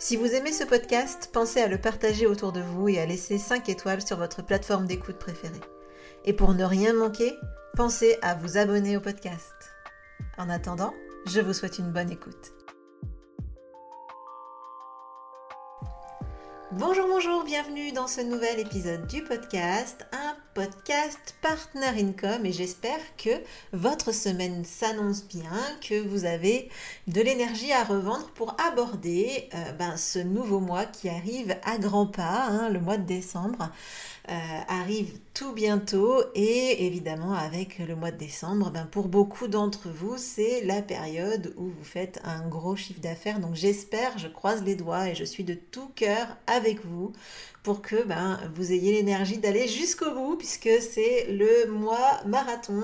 Si vous aimez ce podcast, pensez à le partager autour de vous et à laisser 5 étoiles sur votre plateforme d'écoute préférée. Et pour ne rien manquer, pensez à vous abonner au podcast. En attendant, je vous souhaite une bonne écoute. Bonjour, bonjour, bienvenue dans ce nouvel épisode du podcast, podcast Partner Income et j'espère que votre semaine s'annonce bien, que vous avez de l'énergie à revendre pour aborder euh, ben, ce nouveau mois qui arrive à grands pas, hein, le mois de décembre. Euh, arrive tout bientôt et évidemment avec le mois de décembre, ben pour beaucoup d'entre vous, c'est la période où vous faites un gros chiffre d'affaires. Donc j'espère, je croise les doigts et je suis de tout cœur avec vous pour que ben, vous ayez l'énergie d'aller jusqu'au bout puisque c'est le mois marathon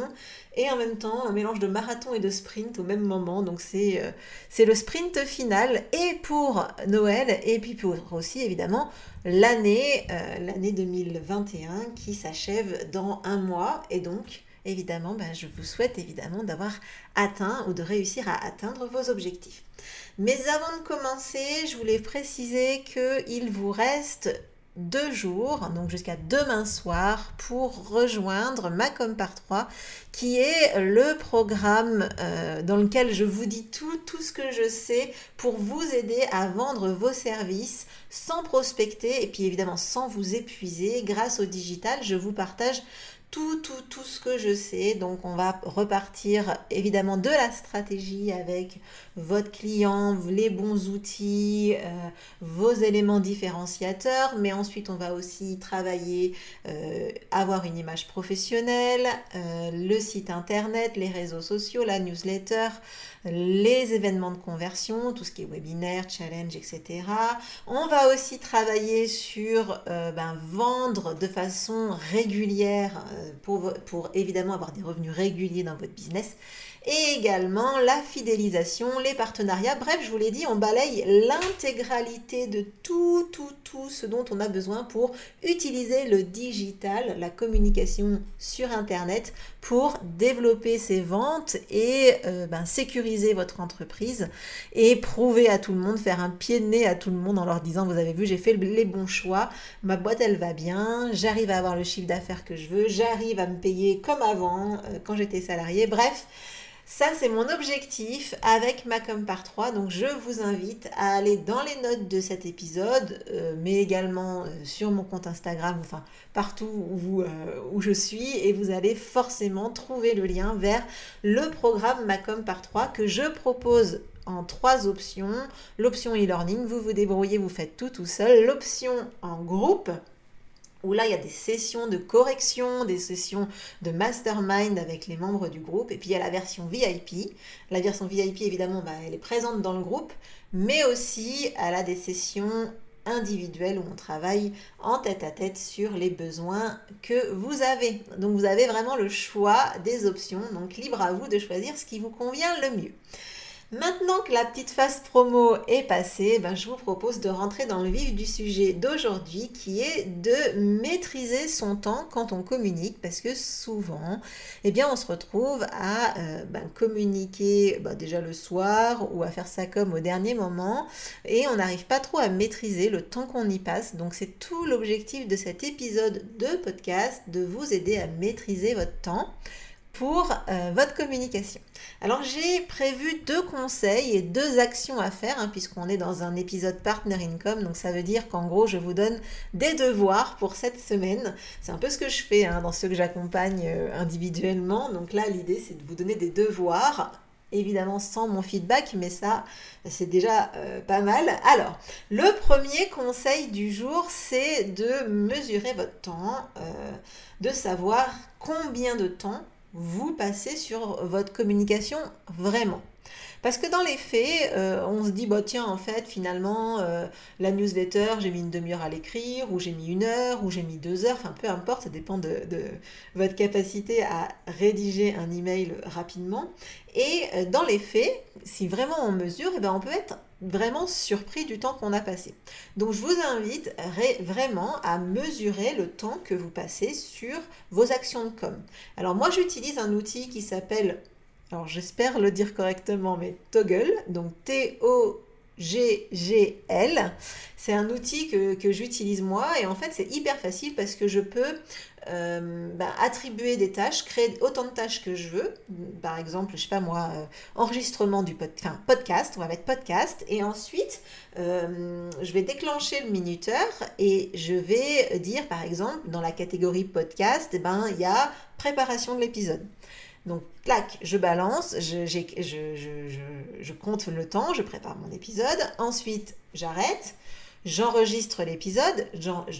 et en même temps un mélange de marathon et de sprint au même moment. Donc c'est euh, le sprint final et pour Noël et puis pour aussi évidemment l'année euh, l'année 2021 qui s'achève dans un mois et donc évidemment ben, je vous souhaite évidemment d'avoir atteint ou de réussir à atteindre vos objectifs. Mais avant de commencer, je voulais préciser qu'il vous reste deux jours, donc jusqu'à demain soir, pour rejoindre Macom par 3, qui est le programme euh, dans lequel je vous dis tout, tout ce que je sais pour vous aider à vendre vos services sans prospecter et puis évidemment sans vous épuiser. Grâce au digital, je vous partage tout, tout, ce que je sais. Donc, on va repartir évidemment de la stratégie avec votre client, les bons outils, euh, vos éléments différenciateurs. Mais ensuite, on va aussi travailler, euh, avoir une image professionnelle, euh, le site internet, les réseaux sociaux, la newsletter les événements de conversion, tout ce qui est webinaire, challenge, etc. On va aussi travailler sur ben, vendre de façon régulière pour, évidemment avoir des revenus réguliers dans votre business et également la fidélisation, les partenariats. Bref, je vous l'ai dit, on balaye l'intégralité de tout, tout, tout ce dont on a besoin pour utiliser le digital, la communication sur Internet pour développer ses ventes et euh, ben, sécuriser votre entreprise et prouver à tout le monde, faire un pied de nez à tout le monde en leur disant, vous avez vu, j'ai fait les bons choix, ma boîte elle va bien, j'arrive à avoir le chiffre d'affaires que je veux, j'arrive à me payer comme avant euh, quand j'étais salarié. Bref, ça, c'est mon objectif avec Macom par 3. Donc, je vous invite à aller dans les notes de cet épisode, euh, mais également euh, sur mon compte Instagram, enfin partout où, euh, où, je suis. Et vous allez forcément trouver le lien vers le programme Macom par 3 que je propose en trois options. L'option e-learning, vous vous débrouillez, vous faites tout tout seul. L'option en groupe, où là, il y a des sessions de correction, des sessions de mastermind avec les membres du groupe. Et puis, il y a la version VIP. La version VIP, évidemment, bah, elle est présente dans le groupe, mais aussi, elle a des sessions individuelles où on travaille en tête à tête sur les besoins que vous avez. Donc, vous avez vraiment le choix des options. Donc, libre à vous de choisir ce qui vous convient le mieux. Maintenant que la petite phase promo est passée, ben je vous propose de rentrer dans le vif du sujet d'aujourd'hui qui est de maîtriser son temps quand on communique parce que souvent, eh bien, on se retrouve à euh, ben, communiquer ben, déjà le soir ou à faire ça comme au dernier moment et on n'arrive pas trop à maîtriser le temps qu'on y passe. Donc c'est tout l'objectif de cet épisode de podcast, de vous aider à maîtriser votre temps pour euh, votre communication. Alors j'ai prévu deux conseils et deux actions à faire, hein, puisqu'on est dans un épisode Partner Income, donc ça veut dire qu'en gros je vous donne des devoirs pour cette semaine. C'est un peu ce que je fais hein, dans ceux que j'accompagne euh, individuellement. Donc là l'idée c'est de vous donner des devoirs évidemment sans mon feedback, mais ça, c'est déjà euh, pas mal. Alors, le premier conseil du jour, c'est de mesurer votre temps, de savoir combien de temps vous passez sur votre communication vraiment. Parce que dans les faits, euh, on se dit, bah tiens, en fait, finalement, euh, la newsletter, j'ai mis une demi-heure à l'écrire, ou j'ai mis une heure, ou j'ai mis deux heures, enfin peu importe, ça dépend de, votre capacité à rédiger un email rapidement. Et euh, dans les faits, si vraiment on mesure, eh ben, on peut être vraiment surpris du temps qu'on a passé. Donc je vous invite vraiment à mesurer le temps que vous passez sur vos actions de com. Alors moi j'utilise un outil qui s'appelle, alors j'espère le dire correctement, mais Toggle, donc T-O GGL. C'est un outil que, que j'utilise moi et en fait c'est hyper facile parce que je peux euh, bah, attribuer des tâches, créer autant de tâches que je veux. Par exemple, je sais pas moi, euh, enregistrement du podcast, on va mettre podcast et ensuite euh, je vais déclencher le minuteur et je vais dire par exemple dans la catégorie podcast, eh ben, il y a préparation de l'épisode. Donc, clac, je balance, je, compte le temps, je prépare mon épisode. Ensuite, j'arrête, j'enregistre l'épisode.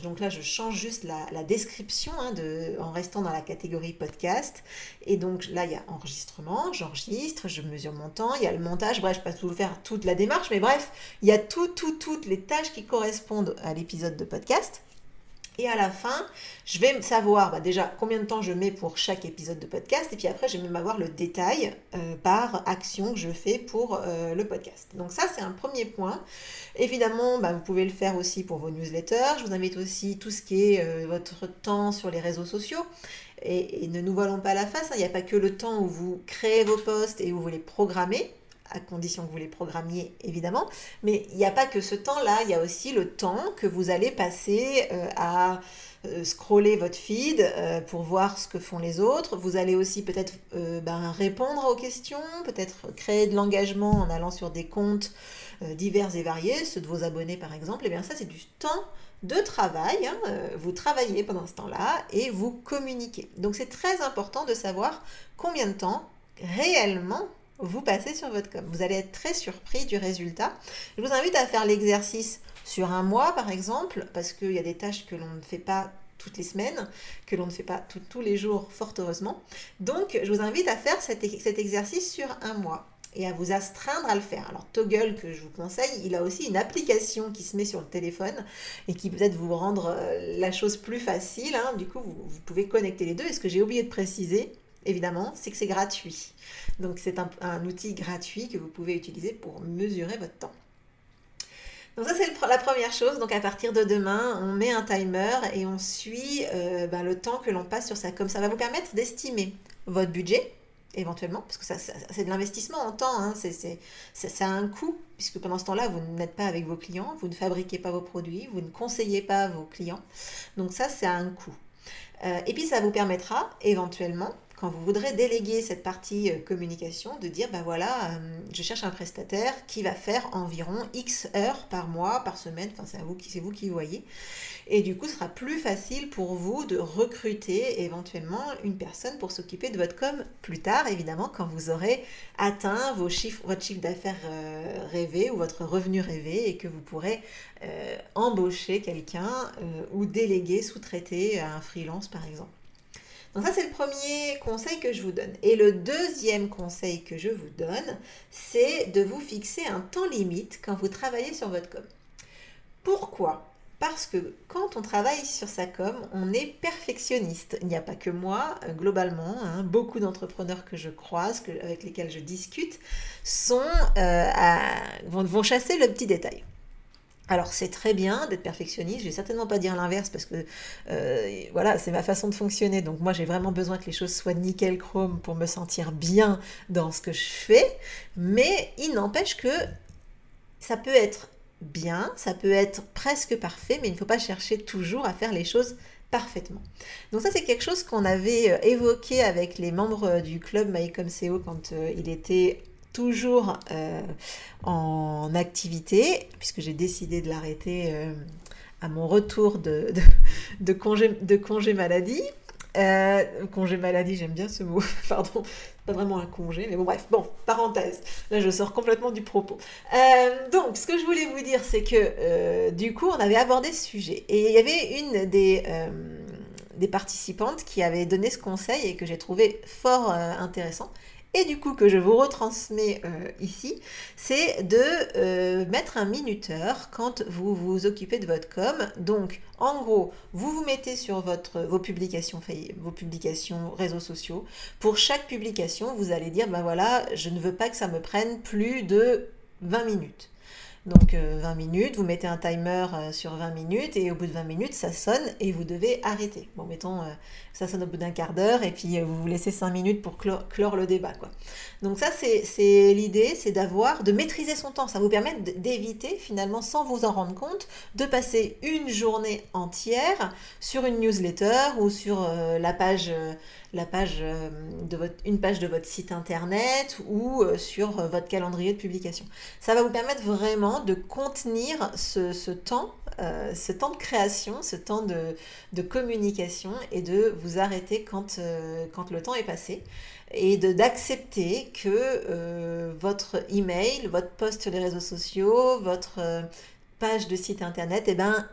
Donc là, je change juste la, description hein, en restant dans la catégorie podcast. Et donc là, il y a enregistrement, j'enregistre, je mesure mon temps, il y a le montage. Bref, je ne vais pas tout faire toute la démarche, mais bref, il y a tout, tout, toutes les tâches qui correspondent à l'épisode de podcast. Et à la fin, je vais savoir bah, déjà combien de temps je mets pour chaque épisode de podcast. Et puis après, je vais même avoir le détail euh, par action que je fais pour euh, le podcast. Donc ça, c'est un premier point. Évidemment, bah, vous pouvez le faire aussi pour vos newsletters. Je vous invite aussi tout ce qui est euh, votre temps sur les réseaux sociaux. Et, ne nous voilons pas la face, hein. il n'y a pas que le temps où vous créez vos posts et où vous les programmez à condition que vous les programmiez évidemment. Mais il n'y a pas que ce temps-là, il y a aussi le temps que vous allez passer euh, à euh, scroller votre feed euh, pour voir ce que font les autres. Vous allez aussi peut-être ben, répondre aux questions, peut-être créer de l'engagement en allant sur des comptes divers et variés, ceux de vos abonnés par exemple. Et eh bien ça, c'est du temps de travail. Hein. Vous travaillez pendant ce temps-là et vous communiquez. Donc c'est très important de savoir combien de temps réellement vous passez sur votre com. Vous allez être très surpris du résultat. Je vous invite à faire l'exercice sur un mois, par exemple, parce qu'il y a des tâches que l'on ne fait pas toutes les semaines, que l'on ne fait pas tous les jours, fort heureusement. Donc, je vous invite à faire cet, exercice sur un mois et à vous astreindre à le faire. Alors Toggle que je vous conseille, il a aussi une application qui se met sur le téléphone et qui peut-être vous rendre euh, la chose plus facile. Hein. Du coup, vous, vous, pouvez connecter les deux. Et ce que j'ai oublié de préciser, évidemment, c'est que c'est gratuit. Donc c'est un, outil gratuit que vous pouvez utiliser pour mesurer votre temps. Donc ça c'est la première chose. Donc à partir de demain, on met un timer et on suit euh, ben, le temps que l'on passe sur ça. Comme ça va vous permettre d'estimer votre budget éventuellement, parce que ça, c'est de l'investissement en temps, hein. c'est, un coût, puisque pendant ce temps-là, vous n'êtes pas avec vos clients, vous ne fabriquez pas vos produits, vous ne conseillez pas vos clients. Donc ça, c'est un coût. Euh, et puis ça vous permettra éventuellement quand vous voudrez déléguer cette partie euh, communication, de dire, ben voilà, euh, je cherche un prestataire qui va faire environ X heures par mois, par semaine, enfin c'est vous, qui, vous qui voyez. Et du coup, ce sera plus facile pour vous de recruter éventuellement une personne pour s'occuper de votre com plus tard, évidemment, quand vous aurez atteint vos chiffres, votre chiffre d'affaires euh, rêvé ou votre revenu rêvé et que vous pourrez embaucher quelqu'un ou déléguer, sous-traiter à un freelance par exemple. Donc ça, c'est le premier conseil que je vous donne. Et le deuxième conseil que je vous donne, c'est de vous fixer un temps limite quand vous travaillez sur votre com. Pourquoi? Parce que quand on travaille sur sa com, on est perfectionniste. Il n'y a pas que moi, euh, globalement, hein. beaucoup d'entrepreneurs que je croise, avec lesquels je discute, sont, euh, vont chasser le petit détail. Alors c'est très bien d'être perfectionniste, je vais certainement pas dire l'inverse parce que euh, voilà, c'est ma façon de fonctionner. Donc moi j'ai vraiment besoin que les choses soient nickel chrome pour me sentir bien dans ce que je fais. Mais il n'empêche que ça peut être bien, ça peut être presque parfait, mais il ne faut pas chercher toujours à faire les choses parfaitement. Donc ça, c'est quelque chose qu'on avait euh, évoqué avec les membres du club MyComCO quand euh, il était toujours en activité, puisque j'ai décidé de l'arrêter à mon retour de, congé, maladie. Euh, congé maladie, j'aime bien ce mot, pardon, pas vraiment un congé, mais bon bref, bon, parenthèse, là je sors complètement du propos. Euh, donc, ce que je voulais vous dire, c'est que euh, du coup, on avait abordé ce sujet, et il y avait une des participantes qui avait donné ce conseil et que j'ai trouvé fort intéressant, et du coup que je vous retransmets euh, ici, c'est de euh, mettre un minuteur quand vous vous occupez de votre com. Donc, en gros, vous vous mettez sur votre, vos, publications, vos publications réseaux sociaux. Pour chaque publication, vous allez dire, ben voilà, je ne veux pas que ça me prenne plus de 20 minutes. Donc 20 euh, minutes, vous mettez un timer sur 20 minutes et au bout de 20 minutes, ça sonne et vous devez arrêter. Bon, mettons, ça sonne au bout d'un quart d'heure et puis euh, vous vous laissez cinq minutes pour clore, le débat. Quoi. Donc ça, c'est l'idée, c'est d'avoir, de maîtriser son temps. Ça vous permet d'éviter finalement, sans vous en rendre compte, de passer une journée entière sur une newsletter ou sur euh, la page, euh, la page de votre, une page de votre site internet ou sur votre calendrier de publication. Ça va vous permettre vraiment de contenir ce temps euh, ce temps de création, ce temps de, communication et de vous arrêter quand, euh, le temps est passé et d'accepter que euh, votre email, votre post sur les réseaux sociaux, votre page de site internet, eh ben,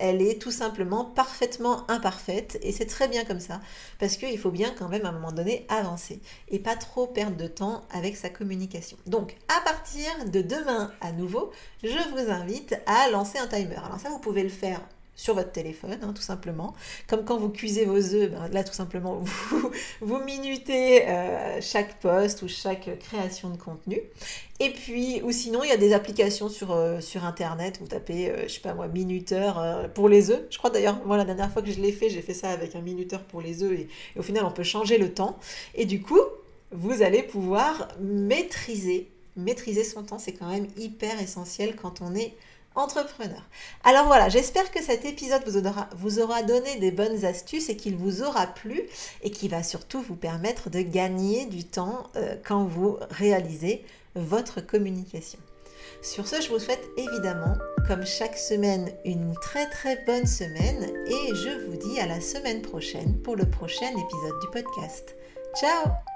elle est tout simplement parfaitement imparfaite et c'est très bien comme ça parce qu'il faut bien quand même à un moment donné avancer et pas trop perdre de temps avec sa communication. Donc à partir de demain à nouveau, je vous invite à lancer un timer. Alors ça vous pouvez le faire sur votre téléphone, hein, tout simplement. Comme quand vous cuisez vos œufs, ben, là tout simplement, vous, vous minutez euh, chaque post ou chaque création de contenu. Et puis, ou sinon, il y a des applications sur, euh, sur Internet, vous tapez, euh, je sais pas moi, minuteur pour les œufs. Je crois d'ailleurs, moi, la dernière fois que je l'ai fait, j'ai fait ça avec un minuteur pour les œufs et au final, on peut changer le temps. Et du coup, vous allez pouvoir maîtriser, maîtriser son temps, c'est quand même hyper essentiel quand on est entrepreneur. Alors voilà, j'espère que cet épisode vous aura, donné des bonnes astuces et qu'il vous aura plu et qui va surtout vous permettre de gagner du temps euh, quand vous réalisez votre communication. Sur ce, je vous souhaite évidemment, comme chaque semaine, une très très bonne semaine et je vous dis à la semaine prochaine pour le prochain épisode du podcast. Ciao